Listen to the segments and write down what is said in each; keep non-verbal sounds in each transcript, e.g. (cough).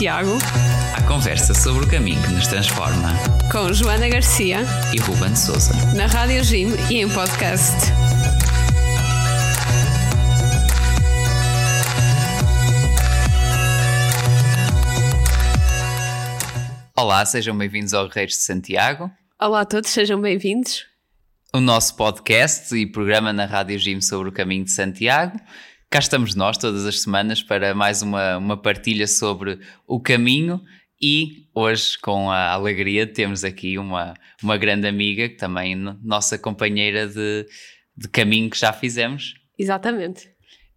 Santiago. A conversa sobre o caminho que nos transforma. Com Joana Garcia. E Ruben Souza. Na Rádio Jim e em podcast. Olá, sejam bem-vindos ao Guerreiros de Santiago. Olá a todos, sejam bem-vindos. O nosso podcast e programa na Rádio Jim sobre o caminho de Santiago. Cá estamos nós todas as semanas para mais uma, uma partilha sobre o caminho e hoje, com a alegria, temos aqui uma, uma grande amiga, que também nossa companheira de, de caminho que já fizemos. Exatamente.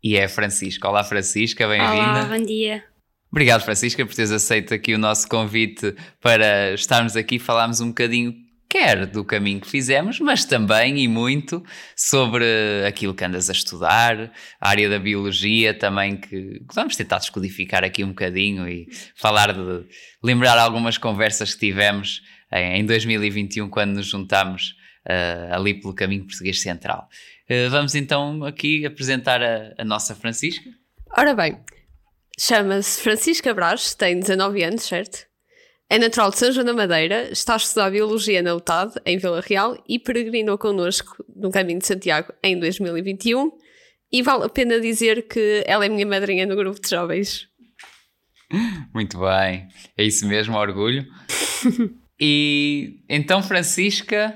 E é a Francisca. Olá, Francisca, bem-vinda. Olá, bom dia. Obrigado, Francisca, por teres aceito aqui o nosso convite para estarmos aqui e falarmos um bocadinho quer do caminho que fizemos, mas também e muito sobre aquilo que andas a estudar, a área da biologia também, que, vamos tentar descodificar aqui um bocadinho e falar de lembrar algumas conversas que tivemos em 2021 quando nos juntámos uh, ali pelo caminho português central. Uh, vamos então aqui apresentar a, a nossa Francisca. Ora bem, chama-se Francisca Brás, tem 19 anos, certo? É natural de São João da Madeira, está a estudar Biologia na UTAD, em Vila Real, e peregrinou connosco no Caminho de Santiago em 2021. E vale a pena dizer que ela é minha madrinha no grupo de jovens. Muito bem, é isso mesmo, orgulho. (laughs) e então, Francisca,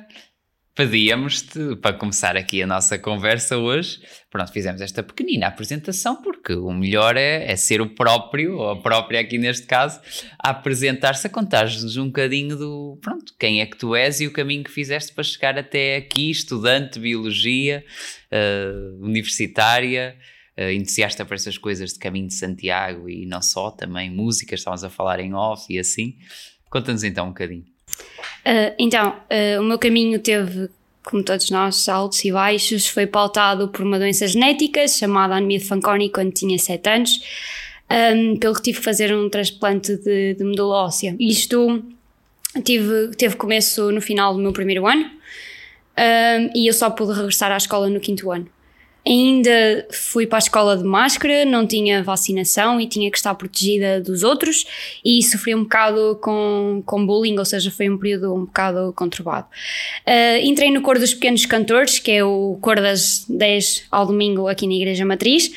pedíamos-te, para começar aqui a nossa conversa hoje, pronto, fizemos esta pequenina apresentação, porque o melhor é, é ser o próprio, ou a própria aqui neste caso, a apresentar-se, a contar-nos um bocadinho do, pronto, quem é que tu és e o caminho que fizeste para chegar até aqui, estudante de biologia, uh, universitária, uh, entusiasta para essas coisas de caminho de Santiago e não só, também música, estávamos a falar em off e assim. Conta-nos então um bocadinho. Uh, então, uh, o meu caminho teve, como todos nós, altos e baixos. Foi pautado por uma doença genética chamada anemia de Fanconi quando tinha 7 anos, um, pelo que tive que fazer um transplante de, de medula óssea. Isto tive, teve começo no final do meu primeiro ano um, e eu só pude regressar à escola no quinto ano. Ainda fui para a escola de máscara, não tinha vacinação e tinha que estar protegida dos outros e sofri um bocado com, com bullying, ou seja, foi um período um bocado conturbado. Uh, entrei no cor dos pequenos cantores, que é o cor das 10 ao domingo aqui na Igreja Matriz.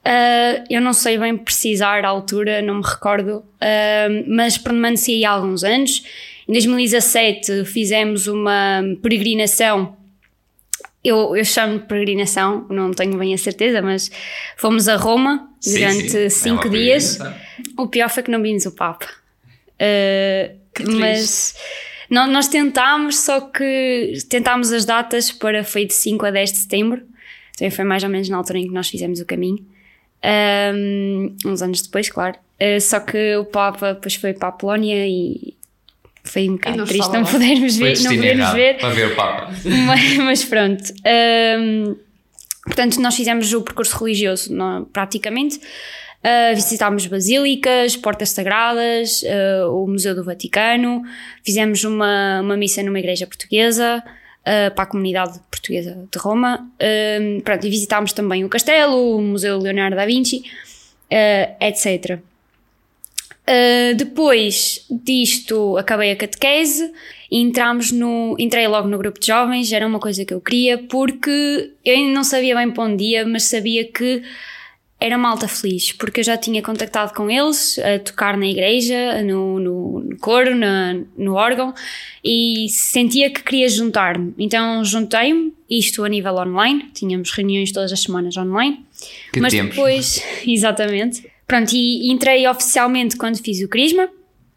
Uh, eu não sei bem precisar a altura, não me recordo, uh, mas permaneci há alguns anos. Em 2017 fizemos uma peregrinação eu, eu chamo de peregrinação, não tenho bem a certeza, mas fomos a Roma sim, durante sim. Cinco é dias. O pior foi que não vimos o Papa. Uh, mas não, nós tentámos, só que tentámos as datas para foi de 5 a 10 de setembro. Também foi mais ou menos na altura em que nós fizemos o caminho. Um, uns anos depois, claro. Uh, só que o Papa depois foi para a Polónia e foi um bocado triste não podermos ver, não podermos ver. Para ver o Papa. (laughs) Mas, mas pronto. Um, portanto, nós fizemos o percurso religioso não, praticamente. Uh, visitámos basílicas, portas sagradas, uh, o Museu do Vaticano, fizemos uma, uma missa numa igreja portuguesa uh, para a comunidade portuguesa de Roma. pronto, e visitámos também o castelo, o Museu Leonardo da Vinci, etc. Uh, depois disto, acabei a catequese e entramos no, entrei logo no grupo de jovens, era uma coisa que eu queria, porque eu ainda não sabia bem para onde ia, mas sabia que era malta feliz, porque eu já tinha contactado com eles a tocar na igreja, no, no, no coro, na, no órgão, e sentia que queria juntar-me. Então juntei-me, isto a nível online, tínhamos reuniões todas as semanas online. Que mas tempos. depois, (laughs) exatamente, Pronto, e entrei oficialmente quando fiz o Crisma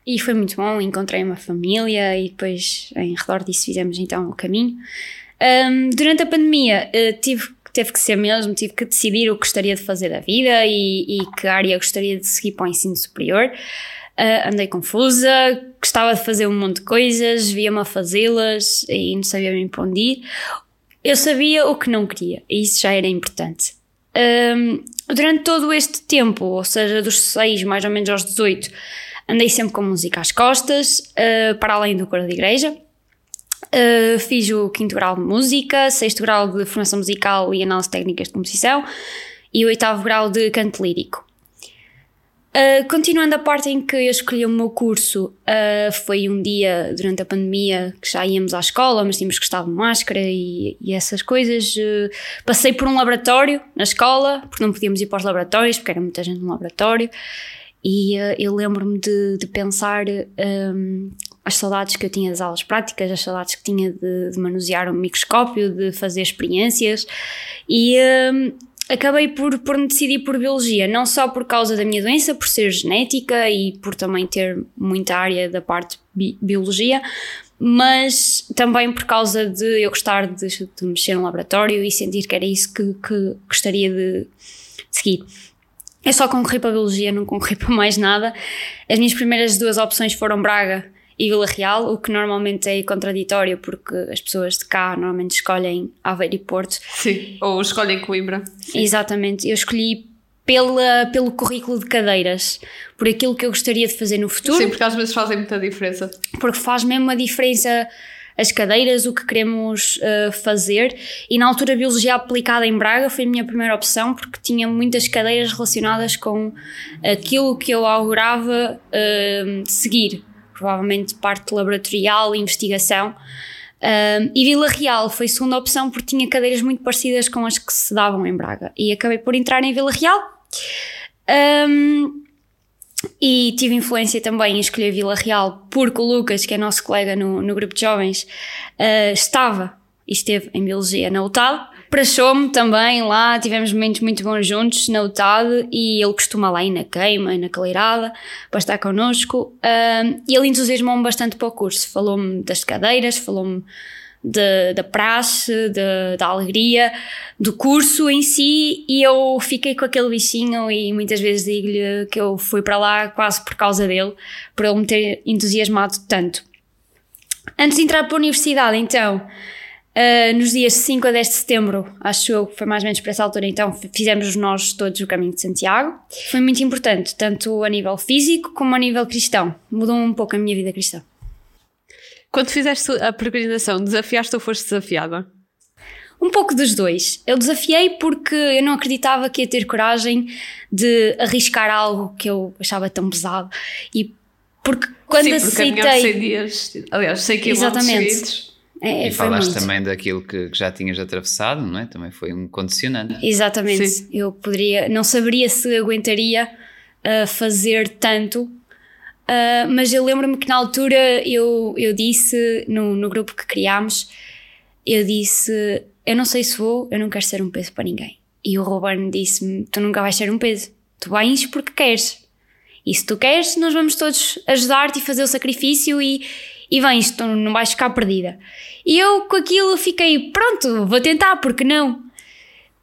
e foi muito bom. Encontrei uma família e depois, em redor disso, fizemos então o caminho. Um, durante a pandemia, uh, tive, teve que ser mesmo, tive que decidir o que gostaria de fazer da vida e, e que área gostaria de seguir para o ensino superior. Uh, andei confusa, gostava de fazer um monte de coisas, via-me a fazê-las e não sabia bem para onde ir. Eu sabia o que não queria e isso já era importante. Um, durante todo este tempo, ou seja, dos 6 mais ou menos aos 18, andei sempre com música às costas, uh, para além do coro de igreja. Uh, fiz o quinto grau de música, sexto grau de formação musical e análise técnicas de composição e o oitavo grau de canto lírico. Uh, continuando a parte em que eu escolhi o meu curso, uh, foi um dia durante a pandemia que já íamos à escola, mas tínhamos que estar de máscara e, e essas coisas. Uh, passei por um laboratório na escola, porque não podíamos ir para os laboratórios, porque era muita gente no laboratório. E eu lembro-me de, de, pensar um, as saudades que eu tinha das aulas práticas, as saudades que tinha de, de manusear um microscópio, de fazer experiências. E um, acabei por, por me decidir por biologia, não só por causa da minha doença, por ser genética e por também ter muita área da parte bi biologia, mas também por causa de eu gostar de, de, mexer no laboratório e sentir que era isso que, que gostaria de seguir. Eu só concorri para a biologia, não concorri (laughs) para mais nada. As minhas primeiras duas opções foram Braga e Vila Real, o que normalmente é contraditório porque as pessoas de cá normalmente escolhem Aveiro e Porto. Sim, ou escolhem Coimbra. Sim. Exatamente, eu escolhi pela, pelo currículo de cadeiras, por aquilo que eu gostaria de fazer no futuro. Sim, porque às vezes fazem muita diferença. Porque faz mesmo a diferença as cadeiras, o que queremos uh, fazer. E na altura, a Biologia Aplicada em Braga foi a minha primeira opção, porque tinha muitas cadeiras relacionadas com aquilo que eu augurava uh, seguir provavelmente parte laboratorial e investigação. Um, e Vila Real foi segunda opção porque tinha cadeiras muito parecidas com as que se davam em Braga. E acabei por entrar em Vila Real. Um, e tive influência também em escolher Vila Real porque o Lucas, que é nosso colega no, no grupo de jovens, uh, estava e esteve em Biologia na UTAD Prachou-me também lá, tivemos momentos muito bons juntos na UTAD e ele costuma lá ir na queima, na caleirada, para estar connosco. Um, e ele entusiasmou-me bastante para o curso. Falou-me das cadeiras, falou-me da praxe, de, da alegria, do curso em si, e eu fiquei com aquele bichinho. E muitas vezes digo-lhe que eu fui para lá quase por causa dele, por ele me ter entusiasmado tanto. Antes de entrar para a universidade, então. Uh, nos dias 5 a 10 de setembro, acho eu que foi mais ou menos para essa altura, então fizemos nós todos o caminho de Santiago. Foi muito importante, tanto a nível físico como a nível cristão. Mudou um pouco a minha vida cristã. Quando fizeste a peregrinação, desafiaste ou foste desafiada? Um pouco dos dois. Eu desafiei porque eu não acreditava que ia ter coragem de arriscar algo que eu achava tão pesado. E porque quando Sim, porque aceitei. 100 dias, aliás, 100 km Exatamente. seguidos é, e falaste muito. também daquilo que, já tinhas atravessado, não é? Também foi um condicionante. Exatamente. Sim. Eu poderia, não saberia se aguentaria uh, fazer tanto, uh, mas eu lembro-me que na altura eu, eu disse no, no grupo que criámos, eu disse: Eu não sei se vou, eu não quero ser um peso para ninguém. E o Ruben disse-me: Tu nunca vais ser um peso, tu vais porque queres. E se tu queres, nós vamos todos ajudar-te e fazer o sacrifício e, e vens, tu não vais ficar perdida. E eu com aquilo fiquei, pronto, vou tentar, porque não?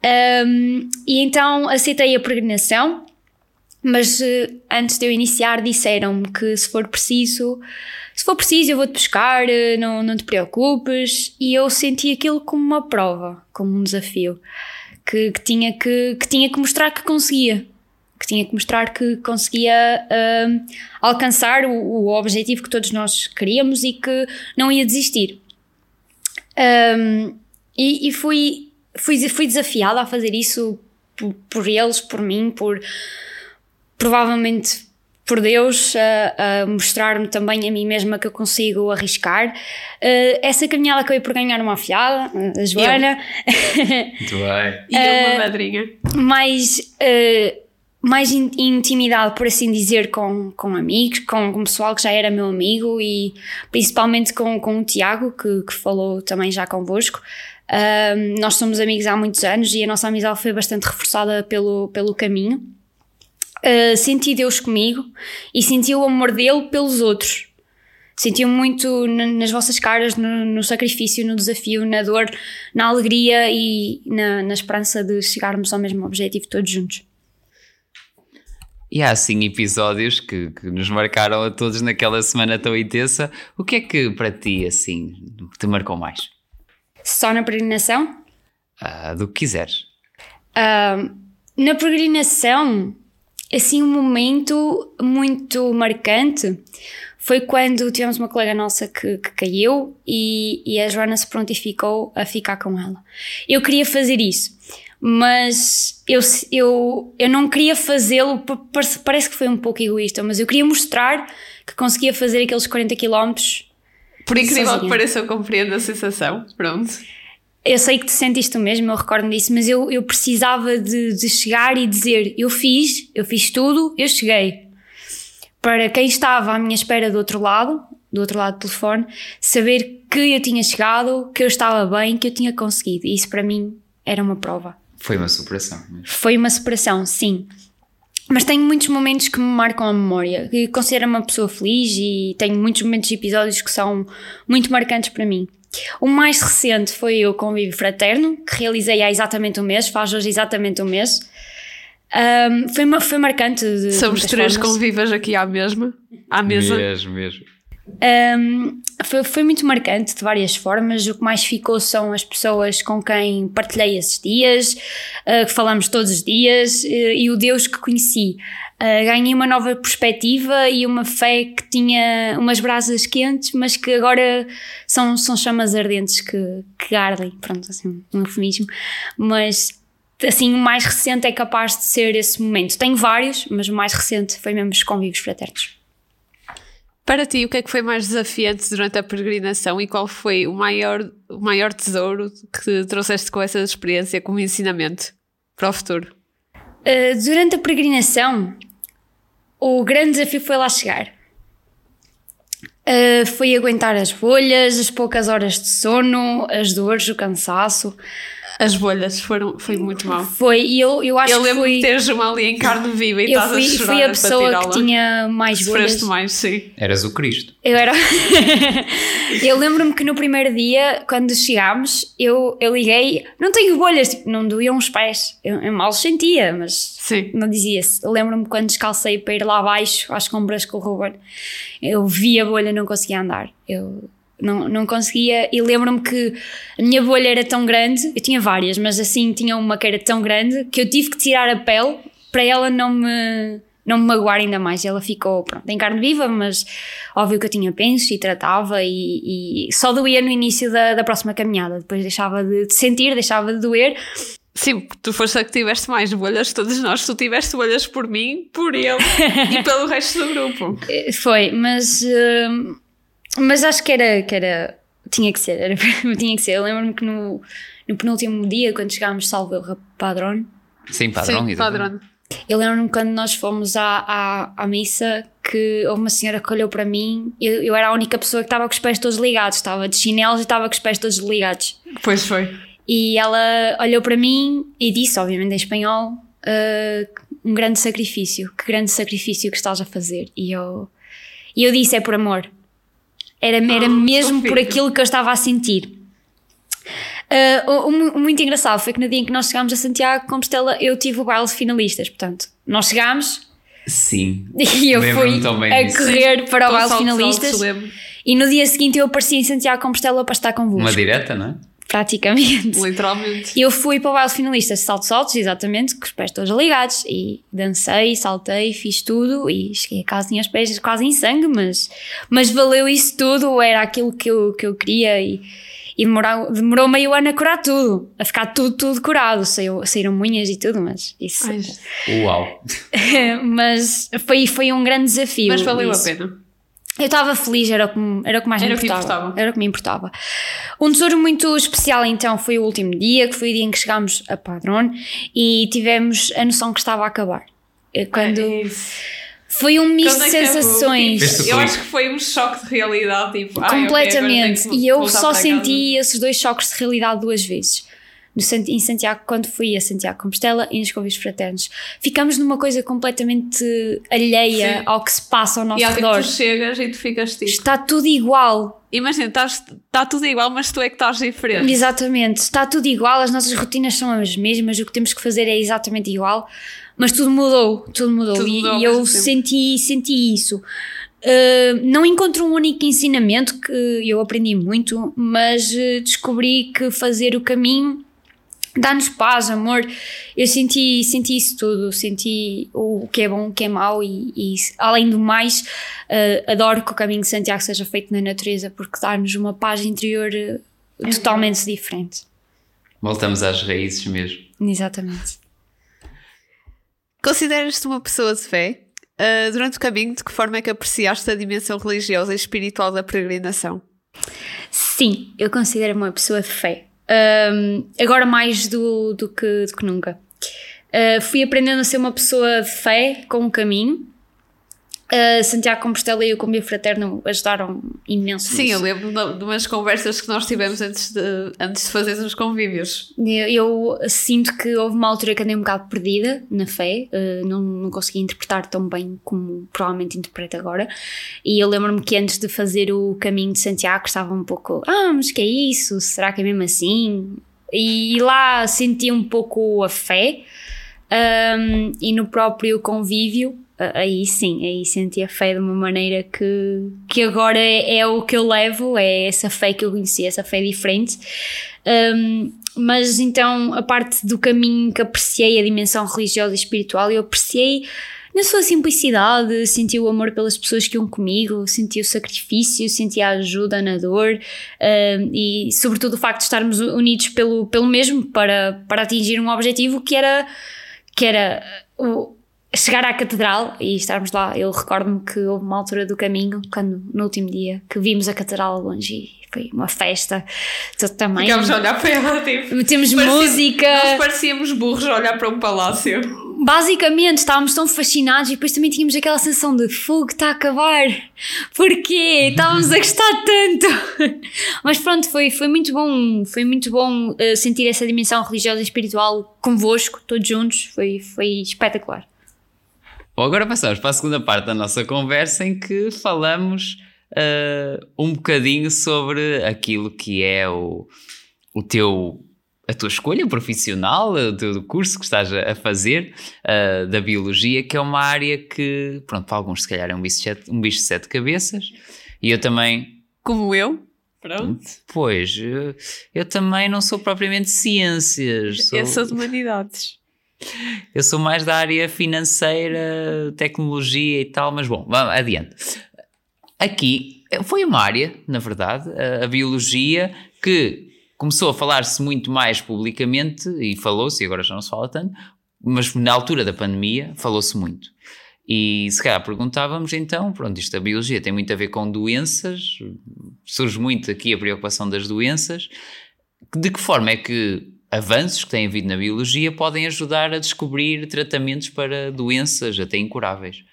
Um, e então aceitei a peregrinação, mas uh, antes de eu iniciar disseram-me que se for preciso, se for preciso eu vou-te buscar, uh, não, não te preocupes. E eu senti aquilo como uma prova, como um desafio, que, que tinha, que, que tinha que mostrar que conseguia que tinha que mostrar que conseguia uh, alcançar o, o, objetivo que todos nós queríamos e que não ia desistir. Um, e, e fui, fui, fui desafiada a fazer isso por, por eles, por mim, por provavelmente por Deus a, a mostrar-me também a mim mesma que eu consigo arriscar. Uh, essa caminhada acabei por ganhar uma afiada, a Joana. Muito bem. E uh, (laughs) uma madrinha. Mas uh, mais in, intimidade, por assim dizer, com, com amigos, com, com pessoal que já era meu amigo e principalmente com, com o Tiago, que, que falou também já convosco. Um, nós somos amigos há muitos anos e a nossa amizade foi bastante reforçada pelo, pelo caminho. Uh, senti Deus comigo e senti o amor dele pelos outros. Senti muito nas vossas caras, no, no, sacrifício, no desafio, na dor, na alegria e na, na esperança de chegarmos ao mesmo objetivo todos juntos. E há assim episódios que, que, nos marcaram a todos naquela semana tão intensa. O que é que para ti assim te marcou mais? Só na peregrinação? Uh, do que quiseres. Uh, na peregrinação, assim, um momento muito marcante foi quando tivemos uma colega nossa que, que caiu e, e a Joana se prontificou a ficar com ela. Eu queria fazer isso mas eu, eu, eu não queria fazê-lo, parece que foi um pouco egoísta, mas eu queria mostrar que conseguia fazer aqueles 40 km. Por incrível sozinha. que pareça, eu compreendo a sensação. Pronto. Eu sei que te sentiste o mesmo, eu recordo disso, mas eu, eu precisava de, de chegar e dizer: eu fiz, eu fiz tudo, eu cheguei. Para quem estava à minha espera do outro lado, do outro lado do telefone, saber que eu tinha chegado, que eu estava bem, que eu tinha conseguido. E isso para mim era uma prova. Foi uma superação. Mesmo. Foi uma superação, sim. Mas tenho muitos momentos que me marcam a memória. Considero-me uma pessoa feliz e tenho muitos momentos e episódios que são muito marcantes para mim. O mais recente foi o Convívio Fraterno, que realizei há exatamente um mês, faz hoje exatamente um mês. Um, foi, foi marcante. Somos três formas. convivas aqui à mesma, à mesa. Mesmo, mesmo. Um, foi, foi muito marcante de várias formas. O que mais ficou são as pessoas com quem partilhei esses dias, uh, que falamos todos os dias, uh, e o Deus que conheci. Uh, ganhei uma nova perspectiva e uma fé que tinha umas brasas quentes, mas que agora são, são chamas ardentes que, que ardem. Pronto, assim, um eufemismo. Mas assim, o mais recente é capaz de ser esse momento. Tenho vários, mas o mais recente foi mesmo os convívios fraternos. Para ti, o que é que foi mais desafiante durante a peregrinação e qual foi o maior, o maior tesouro que trouxeste com essa experiência como ensinamento para o futuro? Uh, durante a peregrinação, o grande desafio foi lá chegar. Uh, foi aguentar as bolhas, as poucas horas de sono, as dores, o cansaço. As bolhas foram, foi muito mal. Foi, e eu, eu acho eu que. Eu teres uma ali em carne viva e estás a chorar fui a pessoa que tinha mais Sofreste bolhas. mais, sim. Eras o Cristo. Eu era... (laughs) eu lembro-me que no primeiro dia, quando chegámos, eu, eu liguei, não tenho bolhas, tipo, não doíam os pés. Eu, eu mal sentia, mas sim. não dizia-se. Eu lembro-me quando descalcei para ir lá abaixo, às compras com o Ruben, eu vi a bolha, não conseguia andar. Eu não, não conseguia. E lembro-me que a minha bolha era tão grande, eu tinha várias, mas assim tinha uma que era tão grande que eu tive que tirar a pele para ela não me, não me magoar ainda mais. Ela ficou pronto, em carne viva, mas óbvio que eu tinha penso e tratava e, e só doía no início da, da próxima caminhada. Depois deixava de, de sentir, deixava de doer. Sim, tu foste a que tiveste mais bolhas, todos nós, tu tiveste bolhas por mim, por ele (laughs) e pelo resto do grupo. Foi, mas. Uh, mas acho que era, que era tinha que ser, era, (laughs) tinha que ser. Eu lembro-me que no, no penúltimo dia, quando chegámos, salvo a Padrão. Sim, Padrão, Sim, Padrão. Eu lembro-me quando nós fomos à, à, à, missa que houve uma senhora que olhou para mim. Eu, eu era a única pessoa que estava com os pés todos ligados, estava de chinelos e estava com os pés todos ligados. Pois foi. E ela olhou para mim e disse, obviamente em espanhol, uh, um grande sacrifício. Que grande sacrifício que estás a fazer. E eu, e eu disse: é por amor. Era, era oh, mesmo por aquilo que eu estava a sentir. Uh, o, o, muito engraçado foi que no dia em que nós chegámos a Santiago Compostela, eu tive o baile de finalistas. Portanto, nós chegámos. Sim. (laughs) E eu fui a disso. correr para o baile de finalistas. E no dia seguinte eu apareci em Santiago Compostela para estar convosco. Uma direta, não é? Praticamente. Literalmente. E eu fui para o baile finalista saltos saltos, exatamente, com os pés todos ligados. E dancei, saltei, fiz tudo e cheguei a casa, tinha os pés quase em sangue, mas, mas valeu isso tudo, era aquilo que eu, que eu queria e, e demorou, demorou meio ano a curar tudo, a ficar tudo, tudo curado. Saiu, saíram unhas e tudo, mas isso. Ai. Uau! (laughs) mas foi, foi um grande desafio. Mas valeu isso. a pena. Eu estava feliz, era o que, era o que mais era me importava. importava. Era o que me importava. Um tesouro muito especial então foi o último dia, que foi o dia em que chegámos a Padrón e tivemos a noção que estava a acabar. Eh, quando é foi um misto de é sensações. Eu acho que foi um choque de realidade. Tipo, Completamente. Okay, e eu só senti esses dois choques de realidade duas vezes no, em Santiago, quando fui a Santiago Compostela e nos convívios fraternos. Ficamos numa coisa completamente alheia Sim. ao que se passa ao nosso e redor. E tu chegas e tu ficas tipo... Está tudo igual. Imagina, está tudo igual, mas tu é que estás diferente. Exatamente, está tudo igual, as nossas rotinas são as mesmas, o que temos que fazer é exatamente igual, mas tudo mudou, tudo mudou. Tudo e, e eu senti, senti isso. Uh, não encontro um único ensinamento que eu aprendi muito, mas uh, descobri que fazer o caminho dá-nos paz, amor. Eu senti, senti isso tudo, senti o que é bom, o que é mau e, e além do mais, uh, adoro que o caminho de Santiago seja feito na natureza porque dá-nos uma paz interior uh, totalmente diferente. Voltamos às raízes mesmo. Exatamente. Consideras-te uma pessoa de fé? Uh, durante o caminho, de que forma é que apreciaste a dimensão religiosa e espiritual da peregrinação? Sim, eu considero-me uma pessoa de fé. Um, agora mais do, do, que, do que nunca. Uh, fui aprendendo a ser uma pessoa de fé com o caminho Uh, Santiago Compostela e o Combio Fraterno ajudaram imenso. Sim, nisso. eu lembro de umas conversas que nós tivemos antes de, antes de fazer os convívios. Eu, eu, sinto que houve uma altura que andei um bocado perdida na fé, uh, não, não conseguia interpretar tão bem como provavelmente interpreto agora. E eu lembro-me que antes de fazer o caminho de Santiago estava um pouco, ah, mas que é isso? Será que é mesmo assim? E lá senti um pouco a fé. Um, e no próprio convívio aí sim, aí senti a fé de uma maneira que, que agora é, é, o que eu levo, é essa fé que eu conheci, essa fé diferente. Um, mas então a parte do caminho que apreciei, a dimensão religiosa e espiritual, eu apreciei na sua simplicidade, senti o amor pelas pessoas que iam comigo, senti o sacrifício, senti a ajuda na dor um, e, sobretudo, o facto de estarmos unidos pelo, pelo mesmo para, para atingir um objetivo que era, que era o, chegar à catedral e estarmos lá. Eu recordo-me que houve uma altura do caminho, quando no último dia, que vimos a catedral longe e foi uma festa de tamanho. Ficámos a olhar para ela, tipo, temos música. Nós parecíamos burros a olhar para um palácio. Basicamente, estávamos tão fascinados e depois também tínhamos aquela sensação de fogo está a acabar. Porquê? Estávamos a gostar tanto. (laughs) Mas pronto, foi, foi muito bom, foi muito bom uh, sentir essa dimensão religiosa e espiritual convosco, todos juntos. Foi, foi espetacular. Bom, agora passamos para a segunda parte da nossa conversa em que falamos uh, um bocadinho sobre aquilo que é o, o teu a tua escolha profissional, o teu curso que estás a fazer uh, da biologia, que é uma área que, pronto, para alguns se calhar é um bicho, de sete, um bicho de sete cabeças, e eu também. Como eu? Pronto. Pois, eu, eu também não sou propriamente ciências. Sou... Eu sou de humanidades. Eu sou mais da área financeira, tecnologia e tal, mas bom, vamos adiante. Aqui foi uma área, na verdade, a, a biologia, que começou a falar-se muito mais publicamente e falou-se, e agora já não se fala tanto, mas na altura da pandemia falou-se muito. E se calhar perguntávamos então, pronto, isto da biologia tem muito a ver com doenças, surge muito aqui a preocupação das doenças. De que forma é que avanços que têm havido na biologia podem ajudar a descobrir tratamentos para doenças até incuráveis.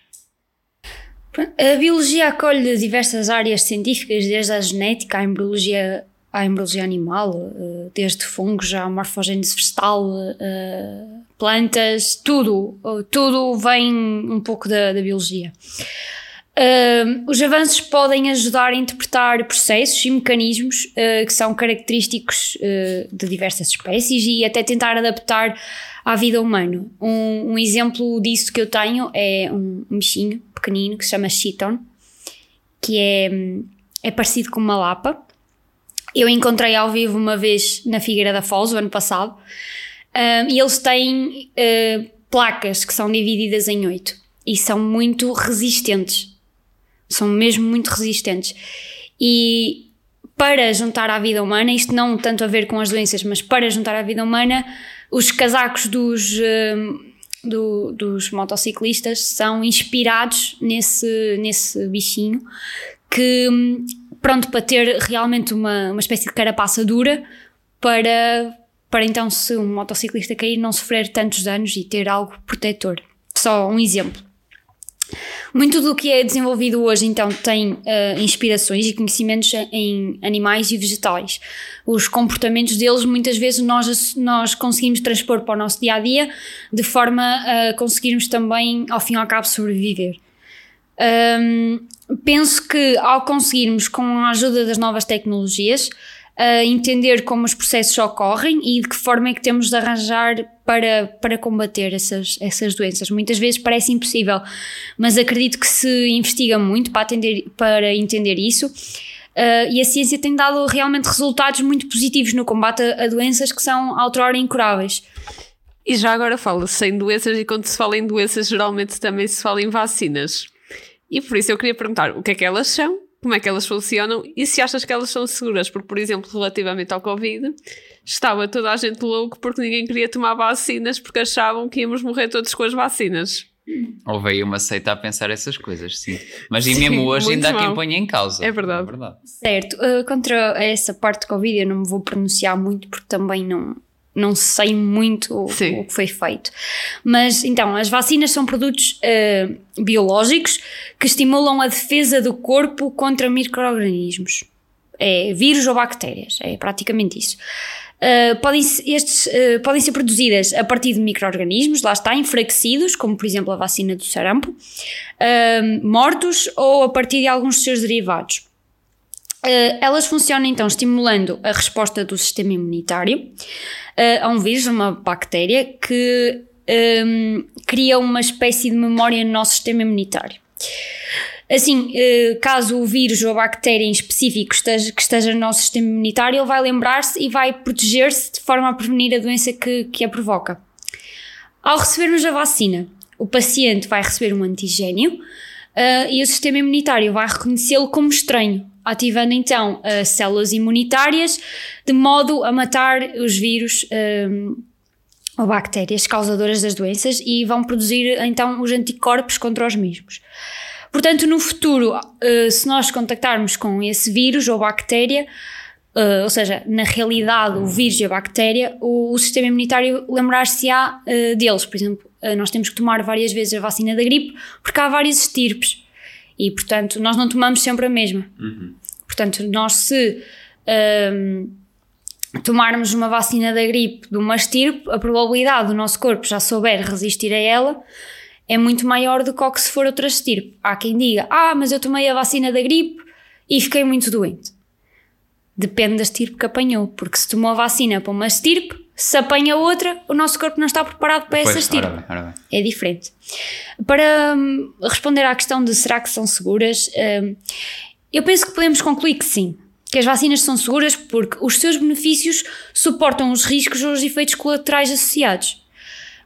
A biologia acolhe diversas áreas científicas, desde a genética à embriologia, à embriologia animal, eh, desde fungos à morfogênese vegetal, eh, plantas, tudo, tudo vem um pouco da, da biologia. Uh, os avanços podem ajudar a interpretar processos e mecanismos uh, que são característicos uh, de diversas espécies e até tentar adaptar à vida humana. Um, um, exemplo disso que eu tenho é um, bichinho pequenino que se chama Chiton, que é, é parecido com uma lapa. Eu encontrei ao vivo uma vez na Figueira da Foz, o ano passado, e eles têm placas que são divididas em oito e são muito resistentes são mesmo muito resistentes. E para juntar à vida humana, isto não tanto a ver com as doenças, mas para juntar à vida humana, os casacos dos, hum, do, dos motociclistas são inspirados nesse, nesse bichinho que, hum, pronto, para ter realmente uma, uma espécie de carapaça dura para, para então, se um motociclista cair, não sofrer tantos danos e ter algo protetor. Só um exemplo. Muito do que é desenvolvido hoje, então, tem uh, inspirações e conhecimentos em animais e vegetais. Os comportamentos deles, muitas vezes, nós, nós conseguimos transpor para o nosso dia a dia, de forma a conseguirmos também, ao fim e ao cabo, sobreviver. Um, penso que ao conseguirmos, com a ajuda das novas tecnologias, a entender como os processos ocorrem e de que forma é que temos de arranjar para, para combater essas, essas doenças. Muitas vezes parece impossível, mas acredito que se investiga muito para, atender, para entender isso. Uh, e a ciência tem dado realmente resultados muito positivos no combate a, a doenças que são outrora incuráveis. E já agora fala-se em doenças, e quando se fala em doenças, geralmente também se fala em vacinas. E por isso eu queria perguntar o que é que elas são como é que elas funcionam e se achas que elas são seguras, porque, por exemplo, relativamente ao Covid, estava toda a gente louco porque ninguém queria tomar vacinas porque achavam que íamos morrer todos com as vacinas. Houve aí uma seita a pensar essas coisas, sim. Mas e mesmo hoje ainda há quem ponha em causa. É verdade. É verdade. Certo. Uh, contra essa parte de Covid eu não me vou pronunciar muito porque também não, não sei muito o, o, que foi feito. Mas então, as vacinas são produtos uh, biológicos que estimulam a defesa do corpo contra micro-organismos. É vírus ou bactérias, é praticamente isso. Uh, podem, estes, uh, podem ser produzidas a partir de micro-organismos, lá está, enfraquecidos, como por exemplo a vacina do sarampo, uh, mortos ou a partir de alguns dos seus derivados. elas funcionam então estimulando a resposta do sistema imunitário a um vírus, uma bactéria, que um, cria uma espécie de memória no nosso sistema imunitário. Assim, eh, caso o vírus ou a bactéria em específico esteja, que esteja no nosso sistema imunitário, ele vai lembrar-se e vai proteger-se de forma a prevenir a doença que, que a provoca. Ao recebermos a vacina, o paciente vai receber um antigênio uh, e o sistema imunitário vai reconhecê-lo como estranho, ativando então as uh, células imunitárias de modo a matar os vírus um, ou bactérias causadoras das doenças e vão produzir então os anticorpos contra os mesmos. Portanto, no futuro, uh, se nós contactarmos com esse vírus ou bactéria, uh, ou seja, na realidade o vírus e a bactéria, o, o sistema imunitário lembrar-se-á uh, deles. Por exemplo, nós temos que tomar várias vezes a vacina da gripe porque há várias estirpes e, portanto, nós não tomamos sempre a mesma. Uhum. Portanto, nós se um, tomarmos uma vacina da gripe de uma estirpe, a probabilidade do nosso corpo já souber resistir a ela é muito maior do que o que se for outra estirpe. Há quem diga, ah, mas eu tomei a vacina da gripe e fiquei muito doente. Depende da estirpe que apanhou, porque se tomou a vacina para uma estirpe, se apanha outra, o nosso corpo não está preparado para pois, essa estirpe. Ora bem, ora bem. É diferente. Para hum, responder à questão de será que são seguras, hum, eu penso que podemos concluir que sim. Que as vacinas são seguras porque os seus benefícios suportam os riscos ou os efeitos colaterais associados.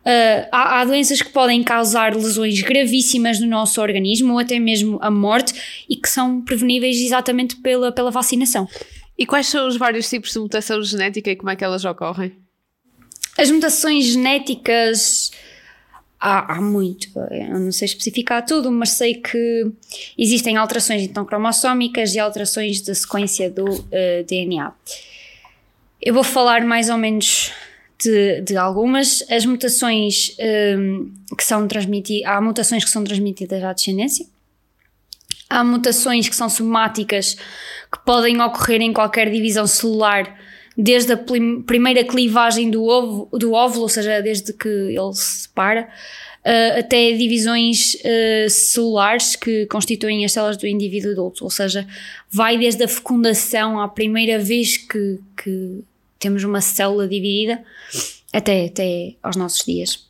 Uh, há, há, doenças que podem causar lesões gravíssimas no nosso organismo ou até mesmo a morte e que são preveníveis exatamente pela, pela vacinação. E quais são os vários tipos de mutação genética e como é que elas ocorrem? As mutações genéticas há, há muito, eu não sei especificar tudo, mas sei que existem alterações então cromossómicas e alterações da sequência do uh, DNA. Eu vou falar mais ou menos de, de algumas. As mutações um, que são transmitidas, há mutações que são transmitidas à descendência. Há mutações que são somáticas que podem ocorrer em qualquer divisão celular, desde a primeira clivagem do, ovo, do óvulo, ou seja, desde que ele se separa, uh, até divisões uh, celulares que constituem as células do indivíduo adulto, ou seja, vai desde a fecundação à primeira vez que, que temos uma célula dividida até, até aos nossos dias.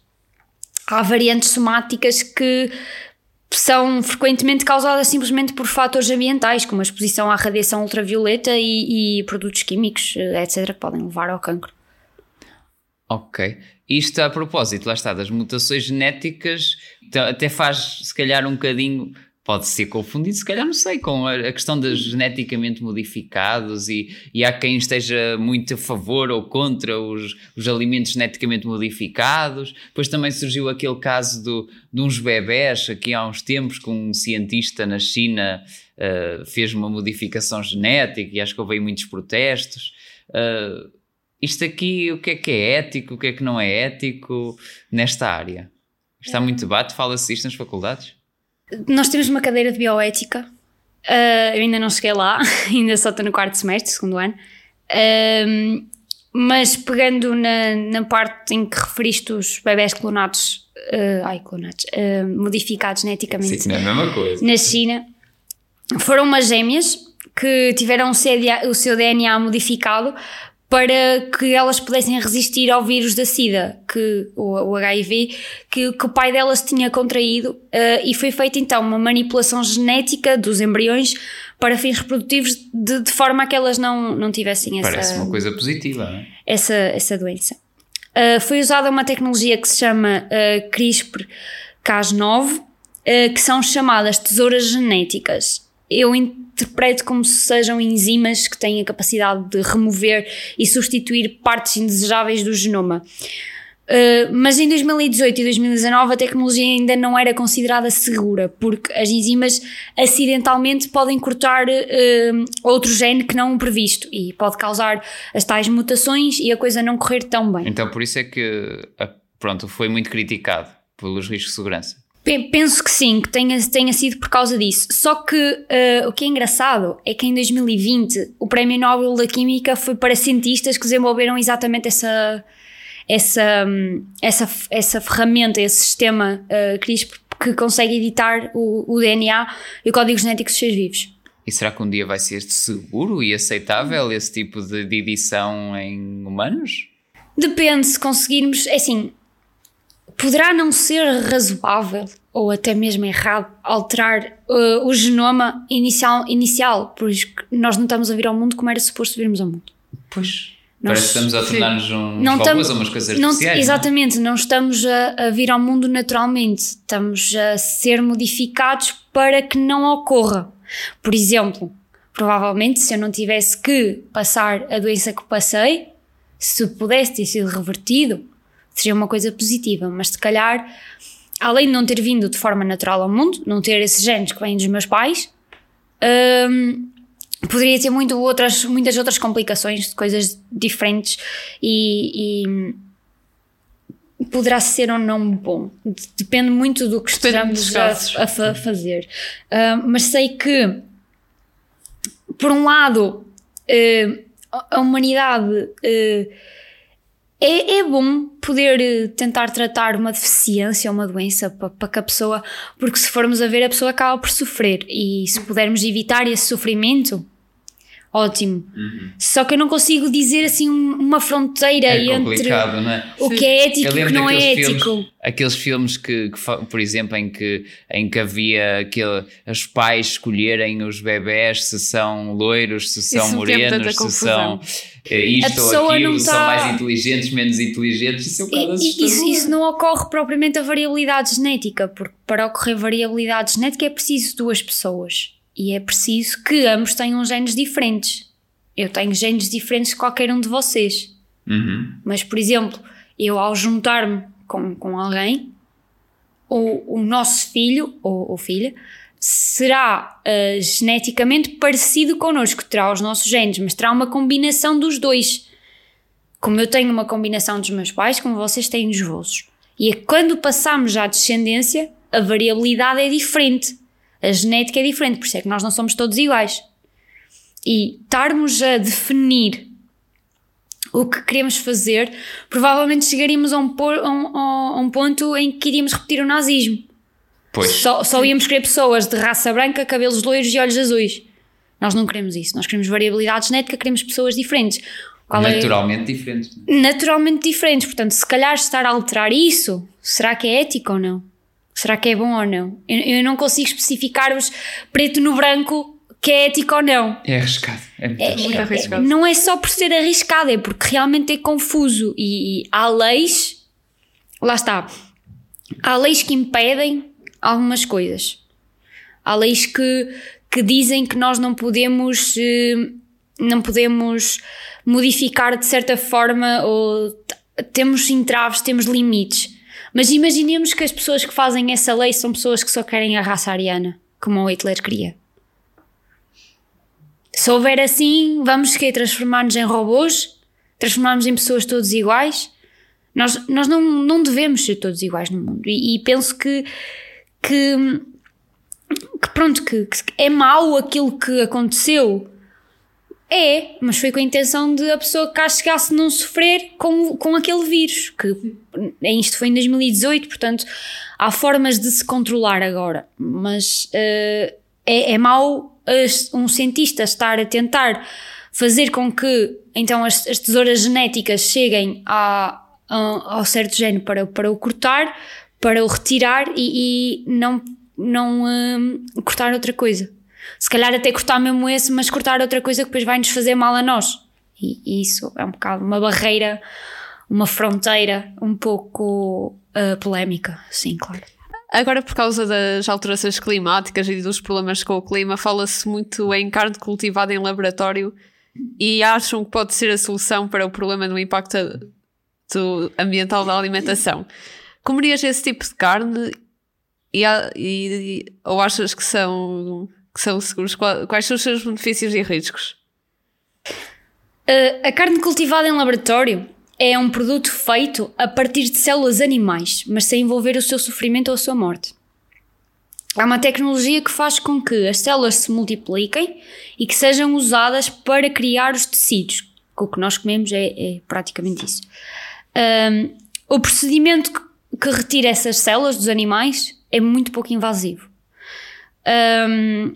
Há variantes somáticas que são frequentemente causadas simplesmente por fatores ambientais, como a exposição à radiação ultravioleta e, e produtos químicos, eh, etc., que podem levar ao cancro. Ok. Isto a propósito, lá está, das mutações genéticas, até faz se calhar um bocadinho pode ser confundido, se calhar não sei, com a, questão dos geneticamente modificados e, e há quem esteja muito a favor ou contra os, os alimentos geneticamente modificados. Depois também surgiu aquele caso do, de uns bebés aqui há uns tempos que um cientista na China uh, fez uma modificação genética e acho que houve muitos protestos. Uh, isto aqui, o que é que é ético, o que é que não é ético nesta área? Está muito debate, fala-se isto nas faculdades? Nós temos uma cadeira de bioética. Uh, eu ainda não cheguei lá, (laughs) ainda só estou no quarto semestre, segundo ano. Uh, mas pegando na, na parte em que referiste os bebés clonados, uh, ai, clonados, modificados geneticamente Sim, é a mesma coisa. na China, foram umas gêmeas que tiveram o seu DNA modificado para que elas pudessem resistir ao vírus da SIDA, que, o, HIV, que, que, o pai delas tinha contraído, uh, e foi feita então uma manipulação genética dos embriões para fins reprodutivos de, de forma a que elas não, não tivessem essa. Parece uma coisa positiva, não é? Essa, essa doença. Uh, foi usada uma tecnologia que se chama uh, CRISPR-Cas9, que são chamadas tesouras genéticas eu interpreto como se sejam enzimas que têm a capacidade de remover e substituir partes indesejáveis do genoma. Uh, mas em 2018 e 2019 a tecnologia ainda não era considerada segura, porque as enzimas acidentalmente podem cortar uh, outro gene que não o previsto e pode causar as tais mutações e a coisa não correr tão bem. Então por isso é que pronto, foi muito criticado pelos riscos de segurança. Penso que sim, que tenha, tenha sido por causa disso. Só que uh, o que é engraçado é que em 2020 o Prémio Nobel da Química foi para cientistas que desenvolveram exatamente essa, essa, essa, essa ferramenta, esse sistema uh, CRISPR que consegue editar o, o, DNA e o código genético dos seres vivos. E será que um dia vai ser seguro e aceitável esse tipo de, de edição em humanos? Depende se conseguirmos. É assim, poderá não ser razoável ou até mesmo errado alterar uh, o genoma inicial, inicial, pois nós não estamos a vir ao mundo como era suposto virmos ao mundo. Pois. Nós, Parece que estamos a tornar-nos uns não robôs ou umas coisas não, artificiais. É? Exatamente, não, não estamos a, a, vir ao mundo naturalmente, estamos a ser modificados para que não ocorra. Por exemplo, provavelmente se eu não tivesse que passar a doença que passei, se pudesse ter sido revertido, seria uma coisa positiva, mas se calhar, além de não ter vindo de forma natural ao mundo, não ter esses genes que vêm dos meus pais, hum, poderia ter muito outras, muitas outras complicações de coisas diferentes e, e poderá ser ou não bom. Depende muito do que estejamos a, a, fazer. Uh, mas sei que, por um lado, uh, a humanidade uh, é, é bom poder eh, tentar tratar uma deficiência ou uma doença para, para que a pessoa, porque se formos a ver, a pessoa acaba por sofrer. E se pudermos evitar esse sofrimento, ótimo. Uhum. Só que eu não consigo dizer assim uma fronteira é entre é? o que é ético e o que não é ético. Filmes, aqueles filmes que, que, por exemplo, em que, em que havia aquele, os pais escolherem os bebés se são loiros, se são Isso morenos, se são eh, isto ou aquilo, tá... são mais inteligentes, menos inteligentes, isso é um isso, isso não ocorre propriamente a variabilidade genética, porque para ocorrer variabilidade genética é preciso duas pessoas. E é preciso que ambos tenham genes diferentes. Eu tenho genes diferentes de qualquer um de vocês. Uhum. Mas, por exemplo, eu ao juntar-me com, com alguém, o, o nosso filho ou, ou filha será uh, geneticamente parecido connosco, terá os nossos genes, mas terá uma combinação dos dois. Como eu tenho uma combinação dos meus pais, como vocês têm dos vossos. E é quando passamos à descendência, a variabilidade é diferente. A genética é diferente, por isso é que nós não somos todos iguais. E estarmos a definir o que queremos fazer, provavelmente chegaríamos a um, a um, a um ponto em que iríamos repetir o nazismo. Pois. Só, só íamos querer pessoas de raça branca, cabelos loiros e olhos azuis. Nós não queremos isso. Nós queremos variabilidade genética, queremos pessoas diferentes. Qual é naturalmente é? diferentes. Naturalmente diferentes. Portanto, se calhar estar a alterar isso, será que é ético ou não? Será que é bom ou não? Eu, eu não consigo especificar-vos preto no branco que é ético ou não. É arriscado. É muito, é, arriscado. Não é só por ser arriscado, é porque realmente é confuso. E, e há leis, lá está, há leis que impedem algumas coisas. Há leis que, que dizem que nós não podemos, eh, não podemos modificar de certa forma ou temos entraves, temos limites. Mas imaginemos que as pessoas que fazem essa lei são pessoas que só querem a raça ariana, como o Hitler queria. Se houver assim, vamos que transformar-nos em robôs? Transformar-nos em pessoas todos iguais? Nós, nós não, não devemos ser todos iguais no mundo. E, e penso que, que, que pronto, que, que, é mau aquilo que aconteceu é, mas foi com a intenção de a pessoa cá chegasse não sofrer com, com aquele vírus, que isto foi em 2018, portanto há formas de se controlar agora, mas uh, é, é mau um cientista estar a tentar fazer com que então as, as tesouras genéticas cheguem a, a, ao certo género para, para o cortar, para o retirar e, e não, não uh, cortar outra coisa. Se calhar até cortar mesmo esse, mas cortar outra coisa que depois vai nos fazer mal a nós. E, e isso é um bocado uma barreira, uma fronteira um pouco uh, polémica, sim, claro. Agora, por causa das alterações climáticas e dos problemas com o clima, fala-se muito em carne cultivada em laboratório e acham que pode ser a solução para o problema do impacto do ambiental da alimentação. Comerias esse tipo de carne e, e, ou achas que são, que são seguros? Quais são os seus benefícios e riscos? Uh, a carne cultivada em laboratório é um produto feito a partir de células animais, mas sem envolver o seu sofrimento ou a sua morte. É uma tecnologia que faz com que as células se multipliquem e que sejam usadas para criar os tecidos. O que nós comemos é, é praticamente isso. Um, o procedimento que, retira essas células dos animais é muito pouco invasivo. Um,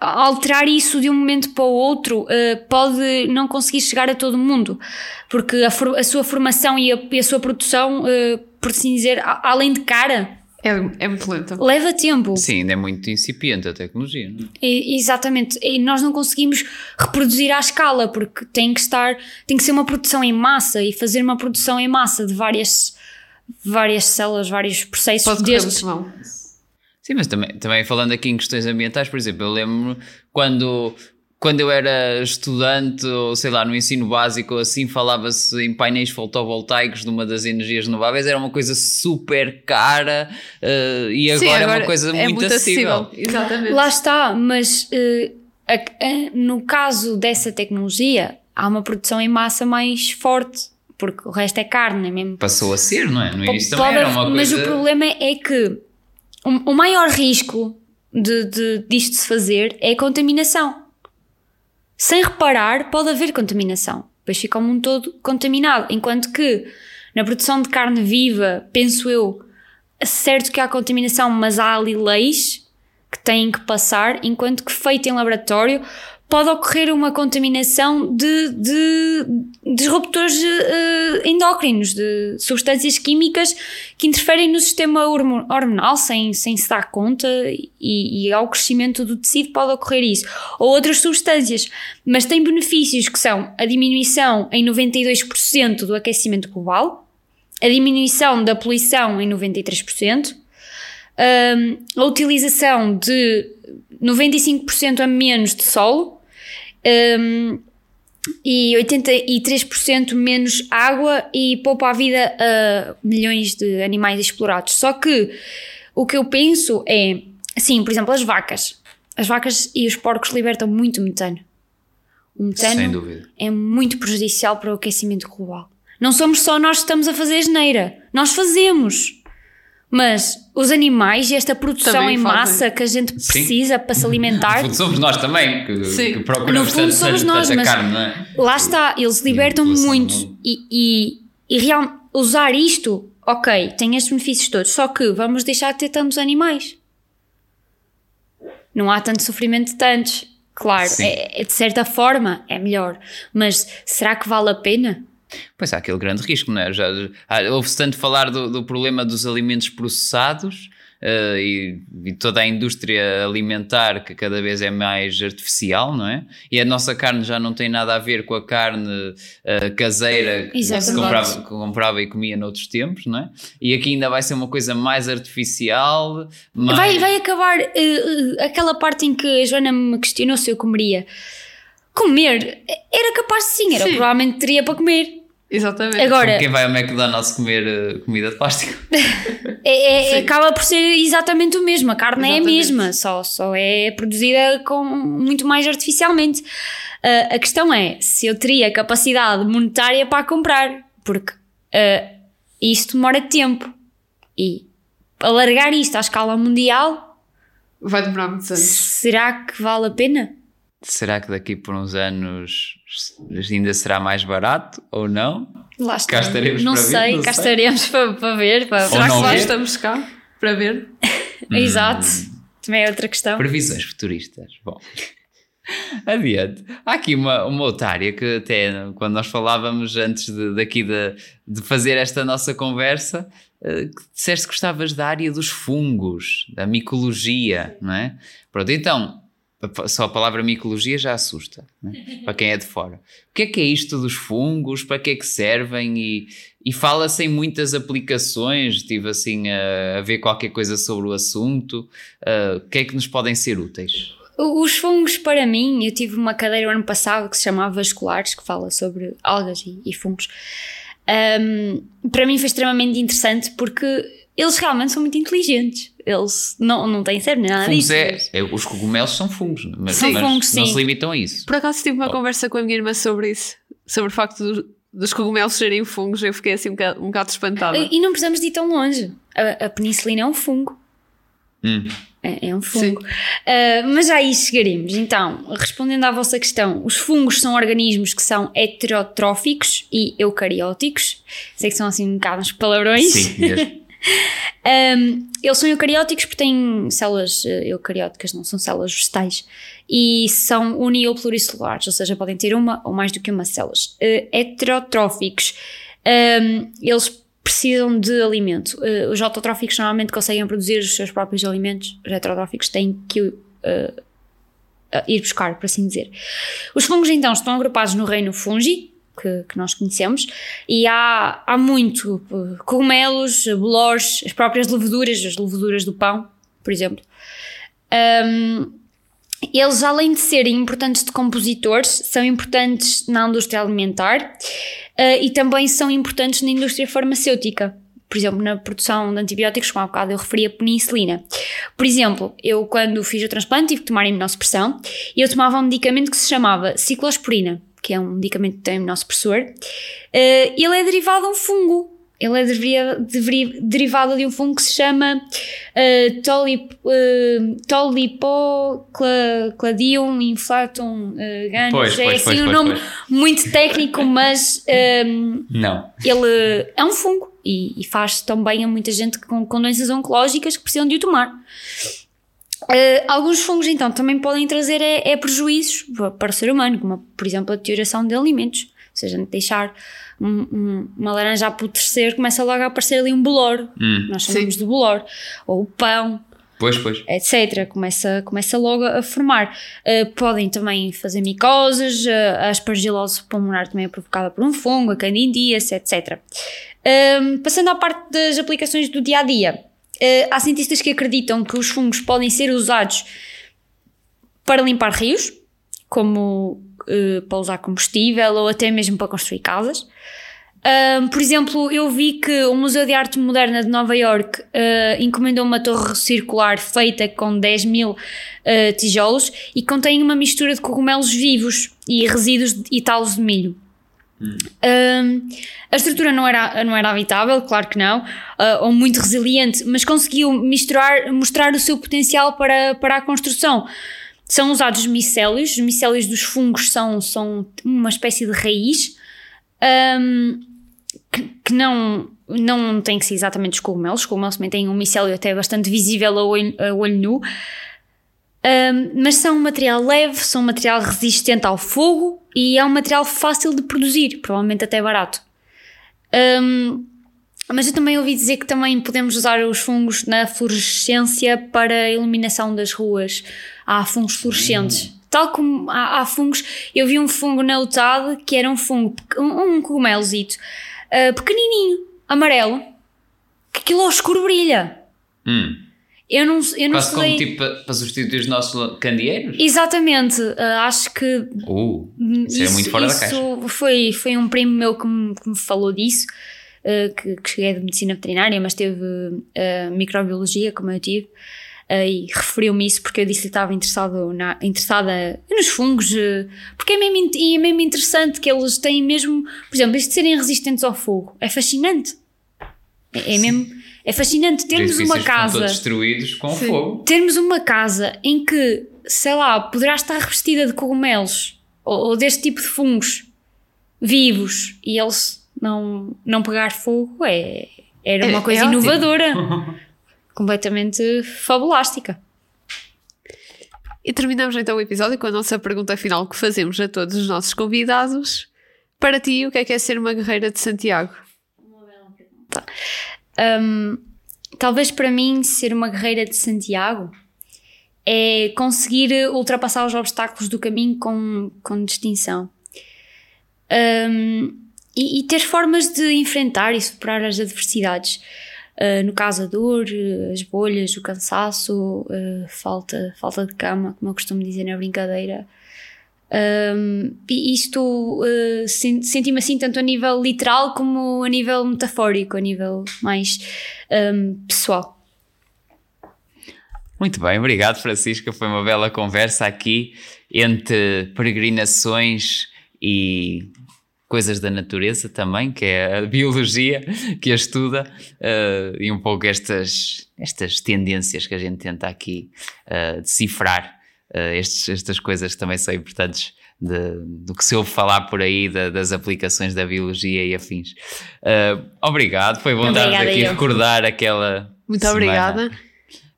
alterar isso de um momento para o outro uh, pode não conseguir chegar a todo mundo, porque a, for, a sua formação e a, e a sua produção, uh, por assim dizer, a, além de cara, é, é muito lenta. Leva tempo. Sim, ainda é muito incipiente a tecnologia. Não é? E, exatamente. E nós não conseguimos reproduzir à escala, porque tem que estar, tem que ser uma produção em massa e fazer uma produção em massa de várias, várias células, vários processos Pode destes. Muito mal. Sim, mas também, também falando aqui em questões ambientais, por exemplo, eu lembro quando, quando eu era estudante, ou sei lá, no ensino básico, assim, falava-se em painéis fotovoltaicos de uma das energias renováveis, era uma coisa super cara uh, e agora, Sim, agora, é uma coisa é muito, muito acessível. acessível. Exatamente. Lá está, mas uh, a, a, no caso dessa tecnologia, há uma produção em massa mais forte porque o resto é carne, é mesmo. Passou a ser, não é? No início também era uma coisa. Mas o problema é que o, maior risco de, de, disto se fazer é a contaminação. Sem reparar, pode haver contaminação. Depois fica o mundo todo contaminado. Enquanto que na produção de carne viva, penso eu, certo que há contaminação, mas há ali leis que têm que passar, enquanto que feito em laboratório pode ocorrer uma contaminação de, de disruptores uh, endócrinos, de substâncias químicas que interferem no sistema hormonal sem, sem se dar conta e, e ao crescimento do tecido pode ocorrer isso. Ou outras substâncias, mas tem benefícios que são a diminuição em 92% do aquecimento global, a diminuição da poluição em 93%, um, a utilização de 95% a menos de solo, um, e 83% menos água e poupa a vida a milhões de animais explorados. Só que o que eu penso é, assim, por exemplo, as vacas. As vacas e os porcos libertam muito metano. O metano é muito prejudicial para o aquecimento global. Não somos só nós que estamos a fazer asneira. Nós fazemos. Mas os animais e esta produção também em fazem. massa que a gente precisa Sim. para se alimentar. No fundo somos nós também que, Sim. que procuramos no fundo somos nós, mas carne, não é? Lá está, eles libertam muito e, e, e real, usar isto, ok, tem estes benefícios todos, só que vamos deixar de ter tantos animais. Não há tanto sofrimento de tantos. Claro, é, é, de certa forma é melhor, mas será que vale a pena? Pois há aquele grande risco, não é? Já, ouve-se tanto falar do, do, problema dos alimentos processados uh, e, e, toda a indústria alimentar que cada vez é mais artificial, não é? E a nossa carne já não tem nada a ver com a carne uh, caseira que se comprava, comprava, e comia noutros tempos, não é? E aqui ainda vai ser uma coisa mais artificial. Mais... Vai, vai acabar uh, aquela parte em que a Joana me questionou se eu comeria. Comer era capaz de sim, era sim. provavelmente teria para comer Exatamente. Agora, quem vai ao McDonald's comer uh, comida de plástico. (laughs) é, é acaba por ser exatamente o mesmo. A carne exatamente. é a mesma, só, só é produzida com, muito mais artificialmente. Uh, a questão é se eu teria capacidade monetária para comprar, porque uh, isto demora tempo. E alargar isto à escala mundial vai demorar muitos anos. Será que vale a pena? Será que daqui por uns anos ainda será mais barato ou não? Lá está. Cá estaremos não para sei, ver, não cá sei. estaremos para, para ver. Para... Será que lá estamos cá para ver? (laughs) Exato. Hum. Também é outra questão. Previsões futuristas. Bom. (laughs) Adiante. Há aqui uma, uma outra área que até quando nós falávamos antes de, daqui de, de fazer esta nossa conversa, uh, disseste que gostavas da área dos fungos, da micologia, não é? Pronto, então só a palavra micologia já assusta, né? (laughs) para quem é de fora. O que é que é isto dos fungos? Para que é que servem? E, e fala-se em muitas aplicações, estive assim a, a, ver qualquer coisa sobre o assunto. Uh, o que é que nos podem ser úteis? Os fungos, para mim, eu tive uma cadeira o ano passado que se chamava Vasculares, que fala sobre algas e, e fungos. Um, para mim foi extremamente interessante porque eles realmente são muito inteligentes. Eles não, não têm cérebro nem nada fungos disso. É, é, os cogumelos são fungos, mas, São mas fungos, não sim. se limitam a isso. Por acaso tive uma Oh. conversa com a minha irmã sobre isso, sobre o facto do- dos cogumelos serem fungos. Eu fiquei assim um bocado, um bocado espantada. E não precisamos de ir tão longe. A, a penicilina é um fungo. Hum. É, é um fungo. Ah, mas já aí chegaremos. Então, respondendo à vossa questão, os fungos são organismos que são heterotróficos e eucarióticos. Sei que são assim um bocado uns palavrões. Sim, mesmo. (laughs) Um, eles são eucarióticos porque têm células eh, eucarióticas, não são células vegetais, e são uni ou pluricelulares, ou seja, podem ter uma ou mais do que uma células. Eh, heterotróficos, um, eles precisam de alimento. Eh, os autotróficos normalmente conseguem produzir os seus próprios alimentos, os heterotróficos têm que eh, ir buscar, por assim dizer. Os fungos então estão agrupados no reino fungi, que, que nós conhecemos, e há, há muito eh, cogumelos, bolores, as próprias leveduras, as leveduras do pão, por exemplo. Um, eles, além de serem importantes decompositores, são importantes na indústria alimentar eh, e também são importantes na indústria farmacêutica. Por exemplo, na produção de antibióticos, como há bocado eu referi a penicilina. Por exemplo, eu quando fiz o transplante tive que tomar imunossupressão e eu tomava um medicamento que se chamava ciclosporina, que é um medicamento que tem imunossupressor. Eh, ele é derivado de um fungo. Ele é deveria- deveria- derivado de um fungo que se chama uh, tolip, uh, Tolipocladium inflatum uh, ganus. Pois, é pois, assim pois, um nome muito técnico, mas um, Não. ele é um fungo e, e faz tão bem a muita gente com, com doenças oncológicas que precisam de o tomar. Uh, alguns fungos, então, também podem trazer é, é prejuízos para o ser humano, como, por exemplo, a deterioração de alimentos. Ou seja, deixar um- um- uma laranja a apodrecer, começa logo a aparecer ali um bolor. Hum. Nós chamamos de bolor. Ou o pão, Pois, pois. etc. Começa, começa logo a formar. Uh, podem também fazer micoses, uh, a aspergilose pulmonar também é provocada por um fungo, a candidíase, etc. Um, passando à parte das aplicações do dia a dia, uh, há cientistas que acreditam que os fungos podem ser usados para limpar rios, como uh, para usar combustível ou até mesmo para construir casas. Um, por exemplo, eu vi que o Museu de Arte Moderna de Nova York uh, encomendou uma torre circular feita com 10 mil uh, tijolos e contém uma mistura de cogumelos vivos e resíduos e talos de milho. Um, a estrutura não era, não era habitável, claro que não, uh, ou muito resiliente, mas conseguiu misturar, mostrar o seu potencial para, para a construção. São usados micélios, os micélios dos fungos são, são uma espécie de raiz um, que, que não, não tem que ser exatamente os cogumelos, os cogumelos também têm um micélio até bastante visível a olho, olho nu, um, mas são um material leve, são um material resistente ao fogo e é um material fácil de produzir, provavelmente até barato. Um, mas eu também ouvi dizer que também podemos usar os fungos na fluorescência para a iluminação das ruas. Há fungos fluorescentes. Tal como há, há fungos, eu vi um fungo na UTAD que era um fungo, um, um cogumelozito, ah, pequenininho, amarelo, que aquilo ao escuro brilha. Hum. Eu não, eu não Quase sei. como tipo para, para substituir os nossos candeeiros? Exatamente, ah, acho que Uh, isso, é muito fora da caixa. isso Foi, foi um primo meu que me, que me falou disso, uh, que, que é de medicina veterinária, mas teve uh, microbiologia, como eu tive, uh, e referiu-me isso porque eu disse que estava interessado na, interessada nos fungos, uh, porque é mesmo, é mesmo interessante que eles têm mesmo, por exemplo, isto de serem resistentes ao fogo, é fascinante. É, é mesmo, é fascinante Os termos uma casa destruídos com Sim. fogo. termos uma casa em que, sei lá, poderá estar revestida de cogumelos ou, ou deste tipo de fungos vivos e eles não, não pegar fogo é, era uma É- coisa é inovadora, (laughs) completamente fabulástica. E terminamos então o episódio com a nossa pergunta final que fazemos a todos os nossos convidados. Para ti, o que é que é ser uma guerreira de Santiago? Hum, talvez para mim ser uma guerreira de Santiago é conseguir ultrapassar os obstáculos do caminho com, com distinção. Um, e, e, ter formas de enfrentar e superar as adversidades. Uh, no caso, a dor, as bolhas, o cansaço, uh, falta, falta de cama, como eu costumo dizer na brincadeira. Um, e isto uh, senti-me assim tanto a nível literal como a nível metafórico, a nível mais um, pessoal. Muito bem, obrigado Francisca. Foi uma bela conversa aqui entre peregrinações e coisas da natureza também, que é a biologia que a estuda, uh, e um pouco estas, estas tendências que a gente tenta aqui uh, decifrar, uh, estes, estas coisas também são importantes de, do que se ouve falar por aí, da, das aplicações da biologia e afins. obrigado, foi bom dar aqui eu. recordar aquela. Muito semana. obrigada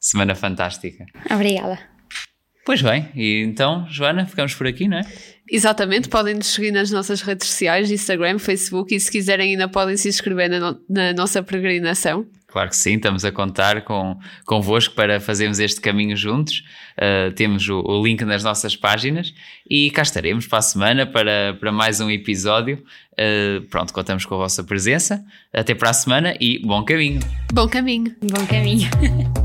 semana fantástica. Obrigada. Pois bem, e então, Joana, ficamos por aqui, não é? Exatamente, podem nos seguir nas nossas redes sociais, Instagram, Facebook e se quiserem ainda podem se inscrever na, no, na nossa peregrinação. Claro que sim, estamos a contar com, convosco para fazermos este caminho juntos. Uh, temos o, o, link nas nossas páginas e cá estaremos para a semana para, para mais um episódio. Uh, pronto, contamos com a vossa presença. Até para a semana e bom caminho. Bom caminho. Bom caminho. (laughs)